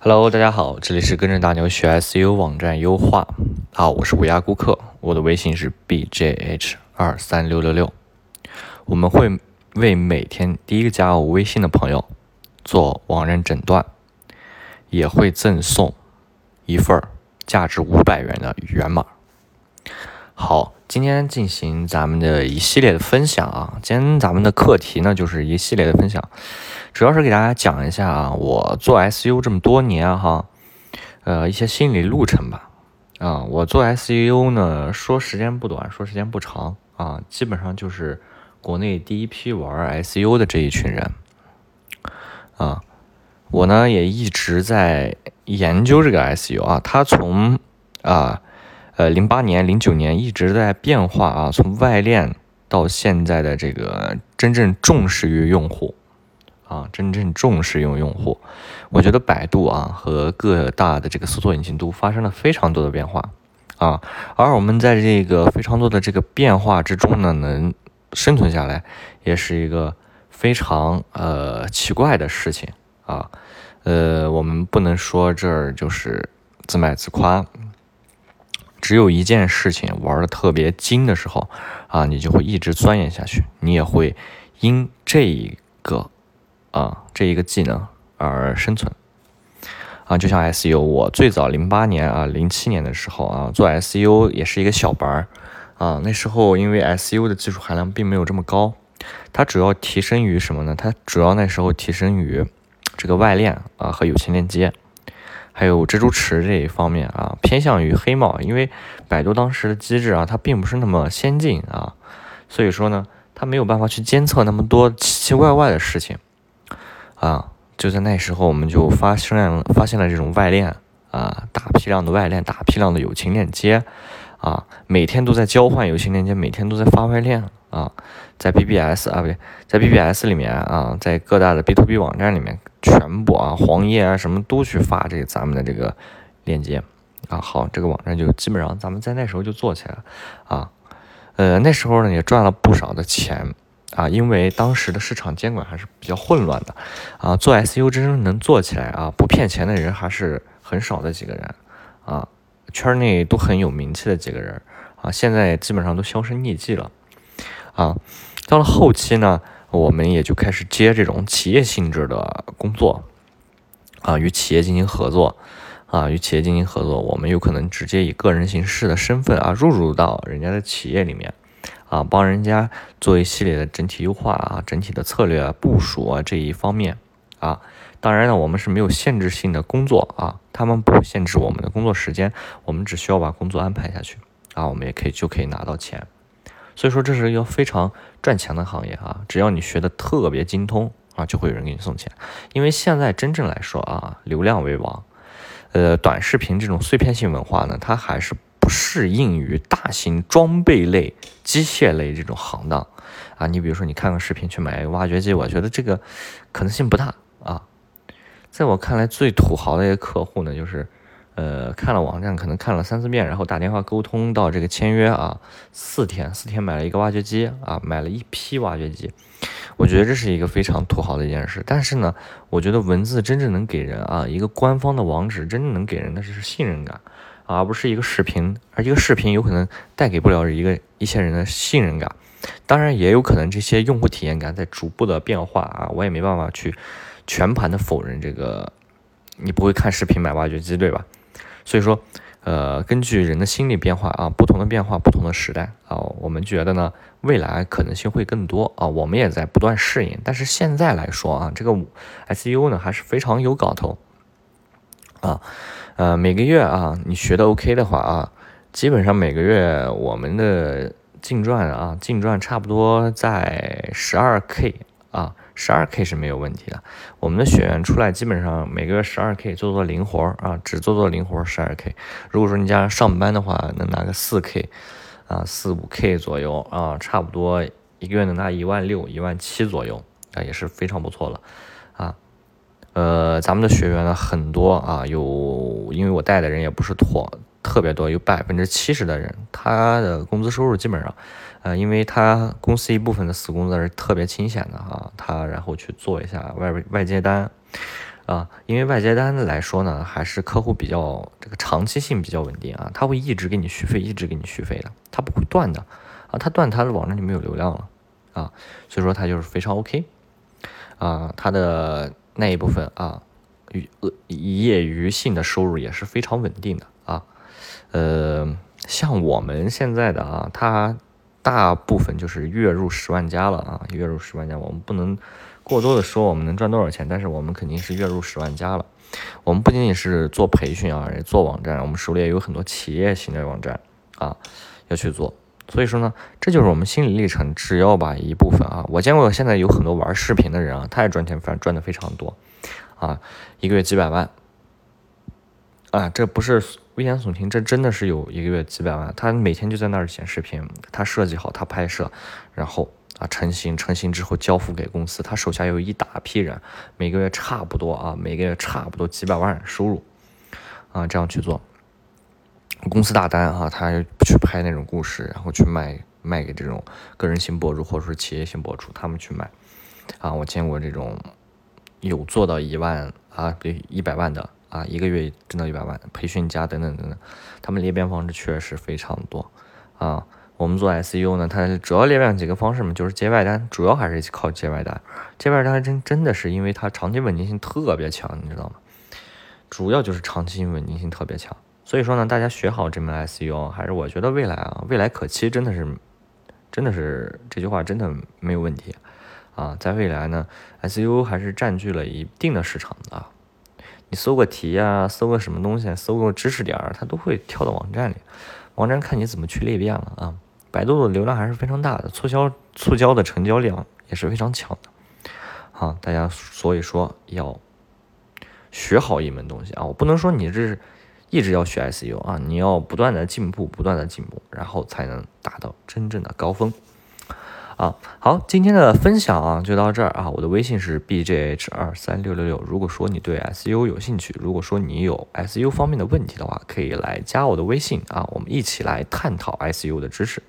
Hello，大家好，这里是跟着大牛学 SEO 网站优化。好，我是乌鸦顾客，我的微信是 bjh 二三六六六。我们会为每天第一个加我微信的朋友做网站诊断，也会赠送一份价值五百元的源码。好，今天进行咱们的一系列的分享啊。今天咱们的课题呢，就是一系列的分享，主要是给大家讲一下啊，我做 SU 这么多年哈，呃，一些心理路程吧。啊，我做 SU 呢，说时间不短，说时间不长啊，基本上就是国内第一批玩 SU 的这一群人啊。我呢也一直在研究这个 SU 啊，它从啊。呃，零八年、零九年一直在变化啊，从外链到现在的这个真正重视于用户啊，真正重视用用户，我觉得百度啊和各大的这个搜索引擎都发生了非常多的变化啊，而我们在这个非常多的这个变化之中呢，能生存下来，也是一个非常呃奇怪的事情啊，呃，我们不能说这儿就是自卖自夸。只有一件事情玩的特别精的时候，啊，你就会一直钻研下去，你也会因这一个啊这一个技能而生存，啊，就像 SU，我最早零八年啊零七年的时候啊做 SU 也是一个小白儿啊，那时候因为 SU 的技术含量并没有这么高，它主要提升于什么呢？它主要那时候提升于这个外链啊和友情链接。还有蜘蛛池这一方面啊，偏向于黑帽，因为百度当时的机制啊，它并不是那么先进啊，所以说呢，它没有办法去监测那么多奇奇怪怪的事情啊。就在那时候，我们就发现了发现了这种外链啊，大批量的外链，大批量的友情链接啊，每天都在交换友情链接，每天都在发外链啊，在 BBS 啊不对，在 BBS 里面啊，在各大的 B to B 网站里面。全部啊，黄页啊，什么都去发这咱们的这个链接啊。好，这个网站就基本上咱们在那时候就做起来了啊。呃，那时候呢也赚了不少的钱啊，因为当时的市场监管还是比较混乱的啊。做 SU 真正能做起来啊，不骗钱的人还是很少的几个人啊，圈内都很有名气的几个人啊，现在基本上都销声匿迹了啊。到了后期呢。我们也就开始接这种企业性质的工作，啊，与企业进行合作，啊，与企业进行合作，我们有可能直接以个人形式的身份啊，入入到人家的企业里面，啊，帮人家做一系列的整体优化啊，整体的策略啊部署啊这一方面，啊，当然呢，我们是没有限制性的工作啊，他们不限制我们的工作时间，我们只需要把工作安排下去，啊，我们也可以就可以拿到钱。所以说这是一个非常赚钱的行业啊！只要你学的特别精通啊，就会有人给你送钱。因为现在真正来说啊，流量为王，呃，短视频这种碎片性文化呢，它还是不适应于大型装备类、机械类这种行当啊。你比如说，你看个视频去买一个挖掘机，我觉得这个可能性不大啊。在我看来，最土豪的一个客户呢，就是。呃，看了网站，可能看了三四遍，然后打电话沟通到这个签约啊，四天，四天买了一个挖掘机啊，买了一批挖掘机，我觉得这是一个非常土豪的一件事。但是呢，我觉得文字真正能给人啊，一个官方的网址真正能给人的是信任感，而不是一个视频，而一个视频有可能带给不了一个一些人的信任感。当然，也有可能这些用户体验感在逐步的变化啊，我也没办法去全盘的否认这个，你不会看视频买挖掘机，对吧？所以说，呃，根据人的心理变化啊，不同的变化，不同的时代啊，我们觉得呢，未来可能性会更多啊，我们也在不断适应。但是现在来说啊，这个 S U 呢还是非常有搞头啊，呃，每个月啊，你学的 OK 的话啊，基本上每个月我们的净赚啊，净赚差不多在十二 K 啊。十二 K 是没有问题的，我们的学员出来基本上每个月十二 K 做做零活啊，只做做零活十二 K。如果说你加上上班的话，能拿个四 K 啊，四五 K 左右啊，差不多一个月能拿一万六、一万七左右啊，也是非常不错了啊。呃，咱们的学员呢很多啊，有因为我带的人也不是托特别多，有百分之七十的人，他的工资收入基本上。呃，因为他公司一部分的死工资是特别清闲的哈，他然后去做一下外外接单，啊，因为外接单来说呢，还是客户比较这个长期性比较稳定啊，他会一直给你续费，一直给你续费的，他不会断的。啊，他断他的网站就没有流量了。啊，所以说他就是非常 OK 啊，他的那一部分啊，呃业余性的收入也是非常稳定的，呃，像我们现在的啊，他。大部分就是月入十万加了啊，月入十万加，我们不能过多的说我们能赚多少钱，但是我们肯定是月入十万加了。我们不仅仅是做培训啊，也做网站，我们手里也有很多企业型的网站啊要去做。所以说呢，这就是我们心理历程。只要把一部分啊，我见过现在有很多玩视频的人啊，他也赚钱，反正赚的非常多啊，一个月几百万。啊，这不是危言耸听，这真的是有一个月几百万。他每天就在那儿剪视频，他设计好，他拍摄，然后啊成型，成型之后交付给公司。他手下有一大批人，每个月差不多啊，每个月差不多几百万收入啊，这样去做。公司大单啊，他去拍那种故事，然后去卖卖给这种个人型博主或者说企业型博主，他们去卖。啊，我见过这种有做到一万啊，比一百万的。啊，一个月挣到一百万，培训加等等等等，他们裂变方式确实非常多啊。我们做 SEO 呢，它主要裂变几个方式嘛，就是接外单，主要还是靠接外单。接外单真真的是因为它长期稳定性特别强，你知道吗？主要就是长期稳定性特别强。所以说呢，大家学好这门 SEO，还是我觉得未来啊，未来可期，真的是，真的是这句话真的没有问题啊。在未来呢，SEO 还是占据了一定的市场的。你搜个题啊，搜个什么东西，搜个知识点儿，它都会跳到网站里。网站看你怎么去裂变了啊。百度的流量还是非常大的，促销促销的成交量也是非常强的。好，大家所以说要学好一门东西啊。我不能说你这是一直要学 SEO 啊，你要不断的进步，不断的进步，然后才能达到真正的高峰。啊，好，今天的分享啊就到这儿啊。我的微信是 b j h 二三六六六。如果说你对 S U 有兴趣，如果说你有 S U 方面的问题的话，可以来加我的微信啊，我们一起来探讨 S U 的知识。